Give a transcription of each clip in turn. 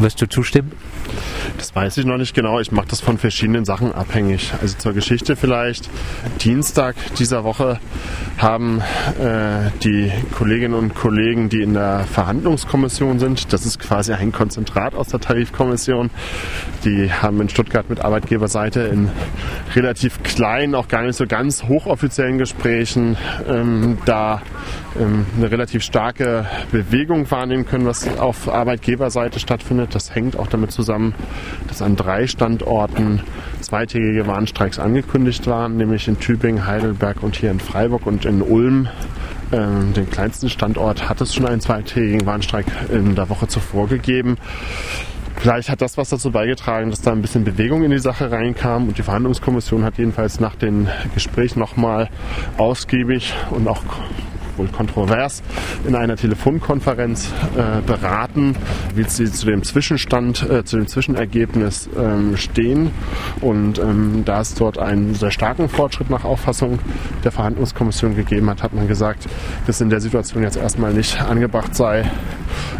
Wirst du zustimmen? Das weiß ich noch nicht genau. Ich mache das von verschiedenen Sachen abhängig. Also zur Geschichte vielleicht. Dienstag dieser Woche haben äh, die Kolleginnen und Kollegen, die in der Verhandlungskommission sind, das ist quasi ein Konzentrat aus der Tarifkommission, die haben in Stuttgart mit Arbeitgeberseite in relativ kleinen, auch gar nicht so ganz hochoffiziellen Gesprächen ähm, da ähm, eine relativ starke Bewegung wahrnehmen können, was auf Arbeitgeberseite stattfindet. Das hängt auch damit zusammen, dass an drei Standorten zweitägige Warnstreiks angekündigt waren, nämlich in Tübingen, Heidelberg und hier in Freiburg und in Ulm. Ähm, den kleinsten Standort hat es schon einen zweitägigen Warnstreik in der Woche zuvor gegeben. Vielleicht hat das was dazu beigetragen, dass da ein bisschen Bewegung in die Sache reinkam und die Verhandlungskommission hat jedenfalls nach den Gesprächen nochmal ausgiebig und auch wohl kontrovers in einer Telefonkonferenz äh, beraten, wie sie zu dem Zwischenstand, äh, zu dem Zwischenergebnis ähm, stehen. Und ähm, da es dort einen sehr starken Fortschritt nach Auffassung der Verhandlungskommission gegeben hat, hat man gesagt, dass in der Situation jetzt erstmal nicht angebracht sei,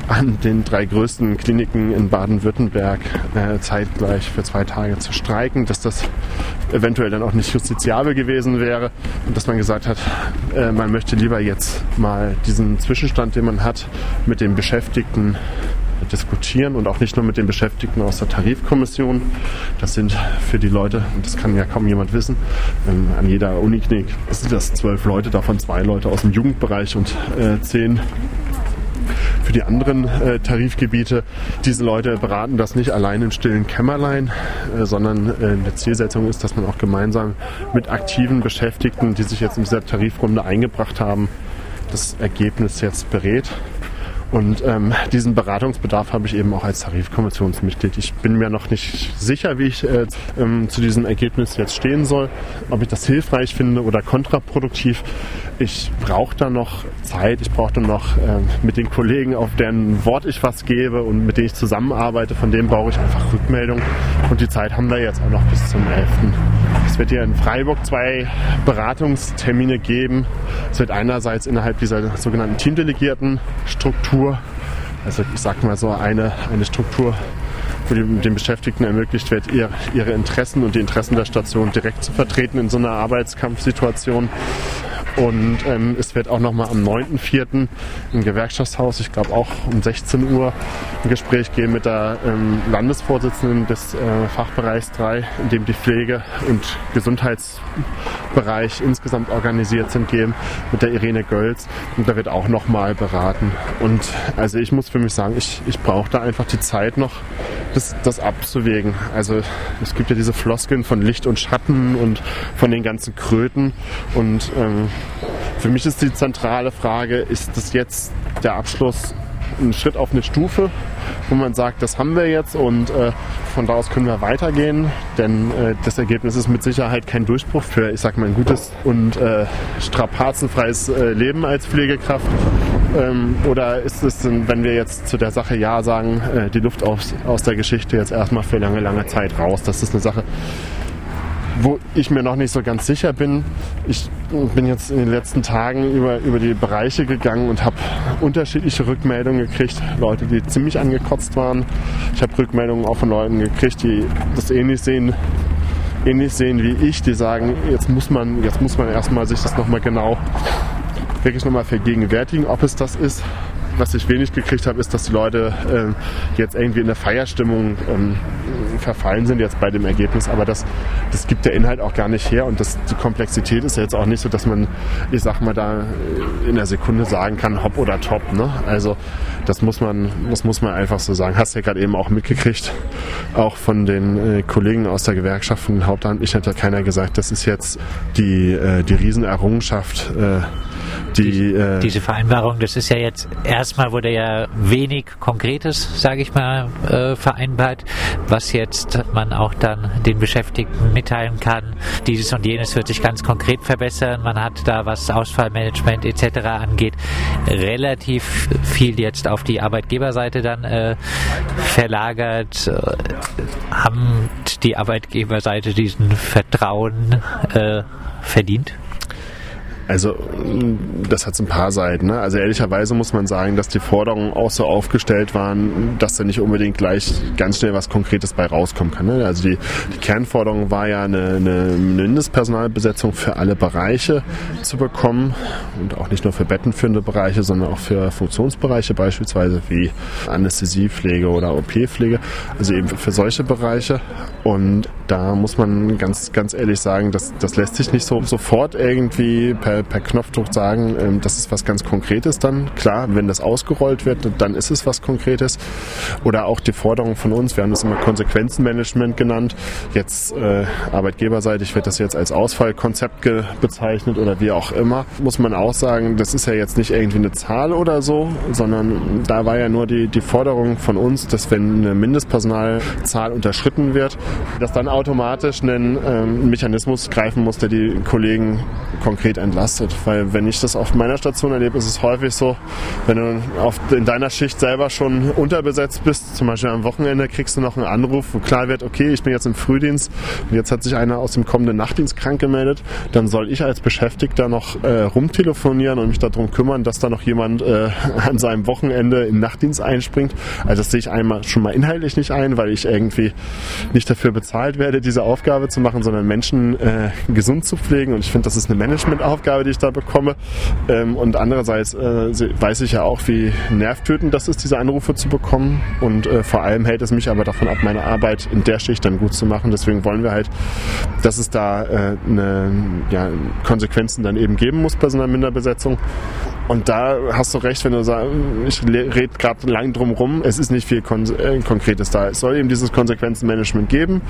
an den drei größten Kliniken in Baden-Württemberg äh, zeitgleich für zwei Tage zu streiken, dass das eventuell dann auch nicht justiziabel gewesen wäre und dass man gesagt hat, äh, man möchte lieber jetzt mal diesen Zwischenstand, den man hat, mit den Beschäftigten diskutieren und auch nicht nur mit den Beschäftigten aus der Tarifkommission. Das sind für die Leute, und das kann ja kaum jemand wissen, an jeder Uniklinik sind das zwölf Leute, davon zwei Leute aus dem Jugendbereich und äh, zehn für die anderen äh, Tarifgebiete. Diese Leute beraten das nicht allein im stillen Kämmerlein, äh, sondern äh, die Zielsetzung ist, dass man auch gemeinsam mit aktiven Beschäftigten, die sich jetzt in dieser Tarifrunde eingebracht haben, das Ergebnis jetzt berät. Und ähm, diesen Beratungsbedarf habe ich eben auch als Tarifkommissionsmitglied. Ich bin mir noch nicht sicher, wie ich äh, ähm, zu diesem Ergebnis jetzt stehen soll, ob ich das hilfreich finde oder kontraproduktiv. Ich brauche da noch Zeit, ich brauche dann noch äh, mit den Kollegen, auf deren Wort ich was gebe und mit denen ich zusammenarbeite, von denen brauche ich einfach Rückmeldung. Und die Zeit haben wir jetzt auch noch bis zum 11. Wird hier in Freiburg zwei Beratungstermine geben. Es wird einerseits innerhalb dieser sogenannten Teamdelegierten Struktur, also ich sag mal so eine, eine Struktur, wo den Beschäftigten ermöglicht wird, ihre Interessen und die Interessen der Station direkt zu vertreten in so einer Arbeitskampfsituation. Und ähm, es wird auch nochmal am 9.4. im Gewerkschaftshaus, ich glaube auch um 16 Uhr, ein Gespräch geben mit der ähm, Landesvorsitzenden des äh, Fachbereichs 3, in dem die Pflege- und Gesundheitsbereich insgesamt organisiert sind, geben, mit der Irene Gölz. Und da wird auch nochmal beraten. Und also ich muss für mich sagen, ich, ich brauche da einfach die Zeit noch, das, das abzuwägen. Also es gibt ja diese Floskeln von Licht und Schatten und von den ganzen Kröten. Und ähm, für mich ist die zentrale Frage, ist das jetzt der Abschluss ein Schritt auf eine Stufe, wo man sagt, das haben wir jetzt und äh, von da aus können wir weitergehen, denn äh, das Ergebnis ist mit Sicherheit kein Durchbruch für, ich sag mal, ein gutes und äh, strapazenfreies äh, Leben als Pflegekraft. Ähm, oder ist es, wenn wir jetzt zu der Sache Ja sagen, äh, die Luft aus, aus der Geschichte jetzt erstmal für lange, lange Zeit raus? Das ist eine Sache, wo ich mir noch nicht so ganz sicher bin. Ich bin jetzt in den letzten Tagen über, über die Bereiche gegangen und habe unterschiedliche Rückmeldungen gekriegt. Leute, die ziemlich angekotzt waren. Ich habe Rückmeldungen auch von Leuten gekriegt, die das ähnlich sehen, ähnlich sehen wie ich, die sagen, jetzt muss man, jetzt muss man erstmal sich das nochmal genau wirklich nochmal vergegenwärtigen, ob es das ist was ich wenig gekriegt habe, ist, dass die Leute äh, jetzt irgendwie in der Feierstimmung ähm, verfallen sind jetzt bei dem Ergebnis. Aber das, das gibt der Inhalt auch gar nicht her und das, die Komplexität ist ja jetzt auch nicht so, dass man, ich sag mal, da in einer Sekunde sagen kann, hopp oder top. Ne? Also das muss man, das muss man einfach so sagen. Hast ja gerade eben auch mitgekriegt, auch von den äh, Kollegen aus der Gewerkschaft, von den Hauptamtlichen hat ja keiner gesagt, das ist jetzt die, äh, die Riesenerrungenschaft. Äh, die, äh, diese Vereinbarung, das ist ja jetzt erstmal wurde ja wenig Konkretes, sage ich mal, äh, vereinbart, was jetzt man auch dann den Beschäftigten mitteilen kann. Dieses und jenes wird sich ganz konkret verbessern. Man hat da, was Ausfallmanagement etc. angeht, relativ viel jetzt auf die Arbeitgeberseite dann äh, verlagert. Äh, haben die Arbeitgeberseite diesen Vertrauen äh, verdient? Also das hat ein paar Seiten. Ne? Also ehrlicherweise muss man sagen, dass die Forderungen auch so aufgestellt waren, dass da nicht unbedingt gleich ganz schnell was Konkretes bei rauskommen kann. Ne? Also die, die Kernforderung war ja eine, eine Mindestpersonalbesetzung für alle Bereiche zu bekommen und auch nicht nur für bettenführende Bereiche, sondern auch für Funktionsbereiche beispielsweise wie Anästhesiepflege oder OP-Pflege. Also eben für solche Bereiche. Und da muss man ganz, ganz ehrlich sagen, dass das lässt sich nicht so sofort irgendwie per, per Knopfdruck sagen, ähm, das ist was ganz Konkretes dann. Klar, wenn das ausgerollt wird, dann ist es was Konkretes. Oder auch die Forderung von uns, wir haben das immer Konsequenzenmanagement genannt. Jetzt äh, arbeitgeberseitig wird das jetzt als Ausfallkonzept bezeichnet oder wie auch immer. Muss man auch sagen, das ist ja jetzt nicht irgendwie eine Zahl oder so, sondern da war ja nur die, die Forderung von uns, dass wenn eine Mindestpersonalzahl unterschritten wird, dass dann automatisch ein ähm, Mechanismus greifen muss, der die Kollegen konkret entlastet. Weil wenn ich das auf meiner Station erlebe, ist es häufig so, wenn du auf, in deiner Schicht selber schon unterbesetzt bist, zum Beispiel am Wochenende, kriegst du noch einen Anruf, wo klar wird, okay, ich bin jetzt im Frühdienst und jetzt hat sich einer aus dem kommenden Nachtdienst krank gemeldet, dann soll ich als Beschäftigter noch äh, rumtelefonieren und mich darum kümmern, dass da noch jemand äh, an seinem Wochenende im Nachtdienst einspringt. Also das sehe ich einmal schon mal inhaltlich nicht ein, weil ich irgendwie nicht dafür bezahlt werde, diese Aufgabe zu machen, sondern Menschen äh, gesund zu pflegen. Und ich finde, das ist eine Managementaufgabe, die ich da bekomme. Ähm, und andererseits äh, weiß ich ja auch, wie nervtötend das ist, diese Anrufe zu bekommen. Und äh, vor allem hält es mich aber davon ab, meine Arbeit in der Schicht dann gut zu machen. Deswegen wollen wir halt, dass es da äh, eine, ja, Konsequenzen dann eben geben muss bei so einer Minderbesetzung. Und da hast du recht, wenn du sagst, ich rede gerade lang drum rum, es ist nicht viel Kon äh, Konkretes da. Es soll eben dieses Konsequenzenmanagement geben.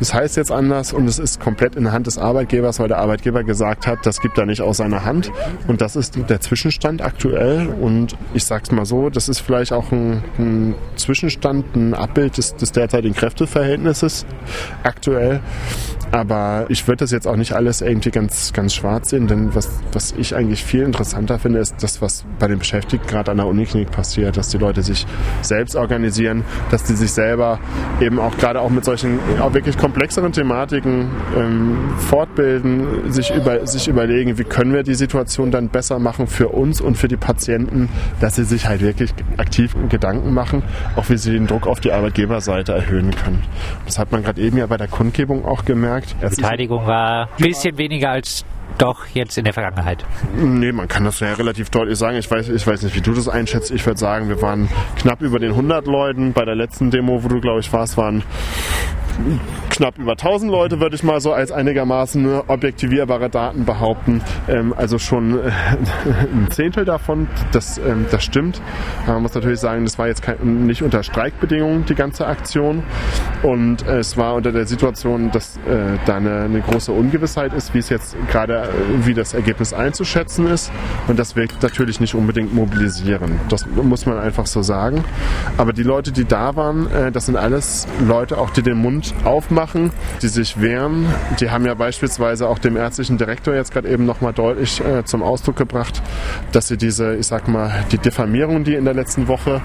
Das heißt jetzt anders und es ist komplett in der Hand des Arbeitgebers, weil der Arbeitgeber gesagt hat, das gibt er nicht aus seiner Hand. Und das ist der Zwischenstand aktuell. Und ich sag's mal so, das ist vielleicht auch ein, ein Zwischenstand, ein Abbild des, des derzeitigen Kräfteverhältnisses aktuell. Aber ich würde das jetzt auch nicht alles irgendwie ganz, ganz schwarz sehen, denn was, was ich eigentlich viel interessanter finde, das, was bei den Beschäftigten gerade an der Uniklinik passiert, dass die Leute sich selbst organisieren, dass die sich selber eben auch gerade auch mit solchen auch wirklich komplexeren Thematiken ähm, fortbilden, sich, über, sich überlegen, wie können wir die Situation dann besser machen für uns und für die Patienten, dass sie sich halt wirklich aktiv Gedanken machen, auch wie sie den Druck auf die Arbeitgeberseite erhöhen können. Das hat man gerade eben ja bei der Kundgebung auch gemerkt. Die Beteiligung war ein bisschen weniger als doch jetzt in der Vergangenheit. Nee, man kann das ja relativ deutlich sagen. Ich weiß, ich weiß nicht, wie du das einschätzt. Ich würde sagen, wir waren knapp über den 100 Leuten. Bei der letzten Demo, wo du, glaube ich, warst, waren knapp über 1000 Leute, würde ich mal so als einigermaßen objektivierbare Daten behaupten. Ähm, also schon äh, ein Zehntel davon, das, ähm, das stimmt. Man muss natürlich sagen, das war jetzt kein, nicht unter Streikbedingungen die ganze Aktion. Und äh, es war unter der Situation, dass äh, da eine, eine, große Ungewissheit ist, wie es jetzt gerade, äh, wie das Ergebnis einzuschätzen ist. Und das wirkt natürlich nicht unbedingt mobilisieren. Das muss man einfach so sagen. Aber die Leute, die da waren, äh, das sind alles Leute, auch die den Mund aufmachen, die sich wehren. Die haben ja beispielsweise auch dem ärztlichen Direktor jetzt gerade eben nochmal deutlich äh, zum Ausdruck gebracht, dass sie diese, ich sag mal, die Diffamierung, die in der letzten Woche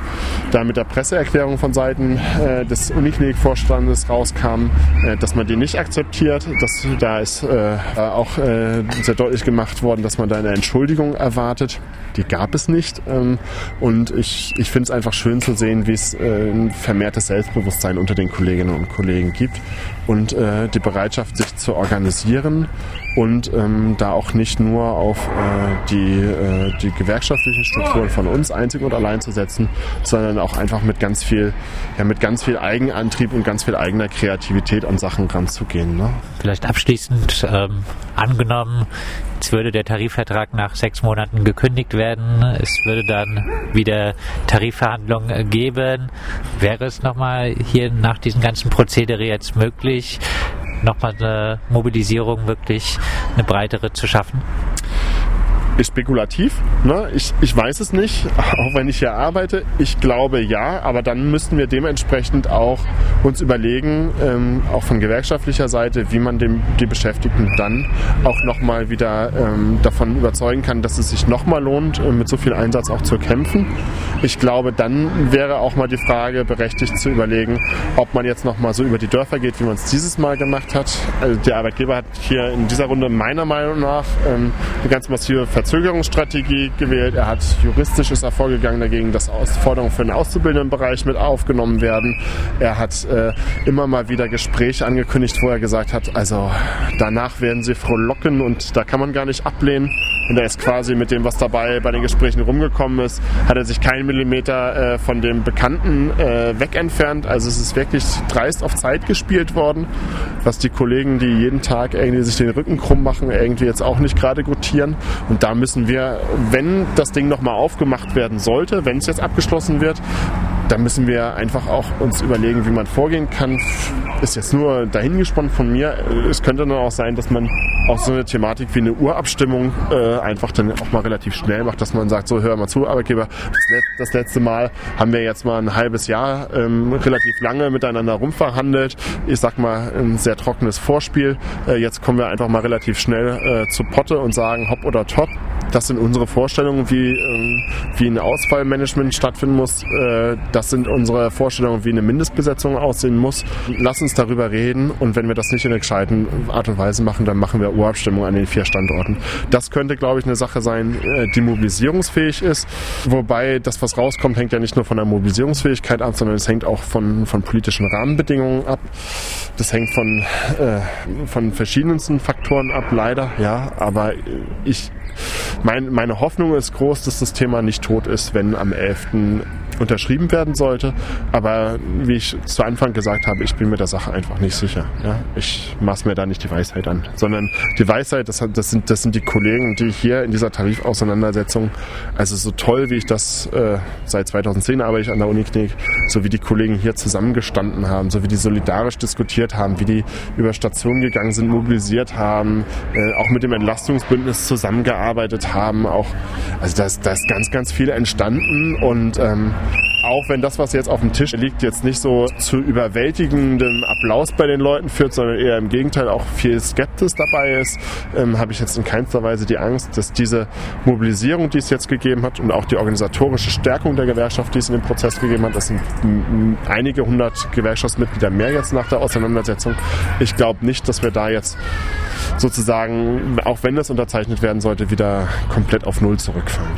da mit der Presseerklärung von Seiten äh, des Uniklinikvorstandes rauskam, äh, dass man die nicht akzeptiert. Das, da ist äh, auch äh, sehr deutlich gemacht worden, dass man da eine Entschuldigung erwartet. Die gab es nicht. Ähm, und ich, ich finde es einfach schön zu sehen, wie es äh, ein vermehrtes Selbstbewusstsein unter den Kolleginnen und Kollegen gibt und äh, die Bereitschaft, sich zu organisieren und ähm, da auch nicht nur auf äh, die, äh, die gewerkschaftlichen Strukturen von uns einzig und allein zu setzen, sondern auch einfach mit ganz viel, ja, mit ganz viel Eigenantrieb und ganz viel eigener Kreativität an Sachen ranzugehen. Ne? Vielleicht abschließend ähm, angenommen, jetzt würde der Tarifvertrag nach sechs Monaten gekündigt werden, es würde dann wieder Tarifverhandlungen geben. Wäre es nochmal hier nach diesem ganzen Prozedere jetzt möglich, nochmal eine Mobilisierung wirklich eine breitere zu schaffen? ist spekulativ. Ne? Ich, ich weiß es nicht, auch wenn ich hier arbeite. Ich glaube ja, aber dann müssten wir dementsprechend auch uns überlegen, ähm, auch von gewerkschaftlicher Seite, wie man dem, die Beschäftigten dann auch nochmal wieder ähm, davon überzeugen kann, dass es sich nochmal lohnt, äh, mit so viel Einsatz auch zu kämpfen. Ich glaube, dann wäre auch mal die Frage berechtigt zu überlegen, ob man jetzt nochmal so über die Dörfer geht, wie man es dieses Mal gemacht hat. Also der Arbeitgeber hat hier in dieser Runde meiner Meinung nach ähm, eine ganz massive Verzögerungsstrategie gewählt. Er hat juristisch ist er vorgegangen dagegen, dass Forderungen für den Auszubildendenbereich mit aufgenommen werden. Er hat äh, immer mal wieder Gespräche angekündigt, wo er gesagt hat, also danach werden sie frohlocken und da kann man gar nicht ablehnen. Und er ist quasi mit dem, was dabei bei den Gesprächen rumgekommen ist, hat er sich keinen Millimeter äh, von dem Bekannten äh, weg entfernt. Also es ist wirklich dreist auf Zeit gespielt worden, was die Kollegen, die jeden Tag irgendwie sich den Rücken krumm machen, irgendwie jetzt auch nicht gerade gutieren. Und da müssen wir, wenn das Ding nochmal aufgemacht werden sollte, wenn es jetzt abgeschlossen wird, da müssen wir einfach auch uns überlegen, wie man vorgehen kann. Ist jetzt nur dahingespannt von mir. Es könnte dann auch sein, dass man auch so eine Thematik wie eine Urabstimmung äh, einfach dann auch mal relativ schnell macht, dass man sagt, so hör mal zu, Arbeitgeber, das, Let das letzte Mal haben wir jetzt mal ein halbes Jahr ähm, relativ lange miteinander rumverhandelt. Ich sag mal, ein sehr trockenes Vorspiel. Äh, jetzt kommen wir einfach mal relativ schnell äh, zu Potte und sagen hopp oder top. Das sind unsere Vorstellungen, wie, ähm, wie ein Ausfallmanagement stattfinden muss. Äh, das sind unsere Vorstellungen, wie eine Mindestbesetzung aussehen muss. Lass uns darüber reden und wenn wir das nicht in der gescheiten Art und Weise machen, dann machen wir Urabstimmung an den vier Standorten. Das könnte, glaube ich, eine Sache sein, äh, die mobilisierungsfähig ist. Wobei das, was rauskommt, hängt ja nicht nur von der Mobilisierungsfähigkeit ab, sondern es hängt auch von, von politischen Rahmenbedingungen ab. Das hängt von, äh, von verschiedensten Faktoren ab, leider, ja. Aber ich, mein, meine Hoffnung ist groß, dass das Thema nicht tot ist, wenn am 11 unterschrieben werden sollte. Aber wie ich zu Anfang gesagt habe, ich bin mir der Sache einfach nicht sicher. Ja? Ich maß mir da nicht die Weisheit an, sondern die Weisheit, das, das, sind, das sind die Kollegen, die hier in dieser Tarifauseinandersetzung, also so toll wie ich das äh, seit 2010 arbeite ich an der Uniklinik, so wie die Kollegen hier zusammengestanden haben, so wie die solidarisch diskutiert haben, wie die über Stationen gegangen sind, mobilisiert haben, äh, auch mit dem Entlastungsbündnis zusammengearbeitet haben, auch, also da ist, ganz, ganz viel entstanden und ähm, auch wenn das, was jetzt auf dem Tisch liegt, jetzt nicht so zu überwältigendem Applaus bei den Leuten führt, sondern eher im Gegenteil auch viel Skeptis dabei ist, ähm, habe ich jetzt in keinster Weise die Angst, dass diese Mobilisierung, die es jetzt gegeben hat und auch die organisatorische Stärkung der Gewerkschaft, die es in dem Prozess gegeben hat, das sind einige hundert Gewerkschaftsmitglieder mehr jetzt nach der Auseinandersetzung. Ich glaube nicht, dass wir da jetzt sozusagen, auch wenn das unterzeichnet werden sollte, wieder komplett auf Null zurückfallen.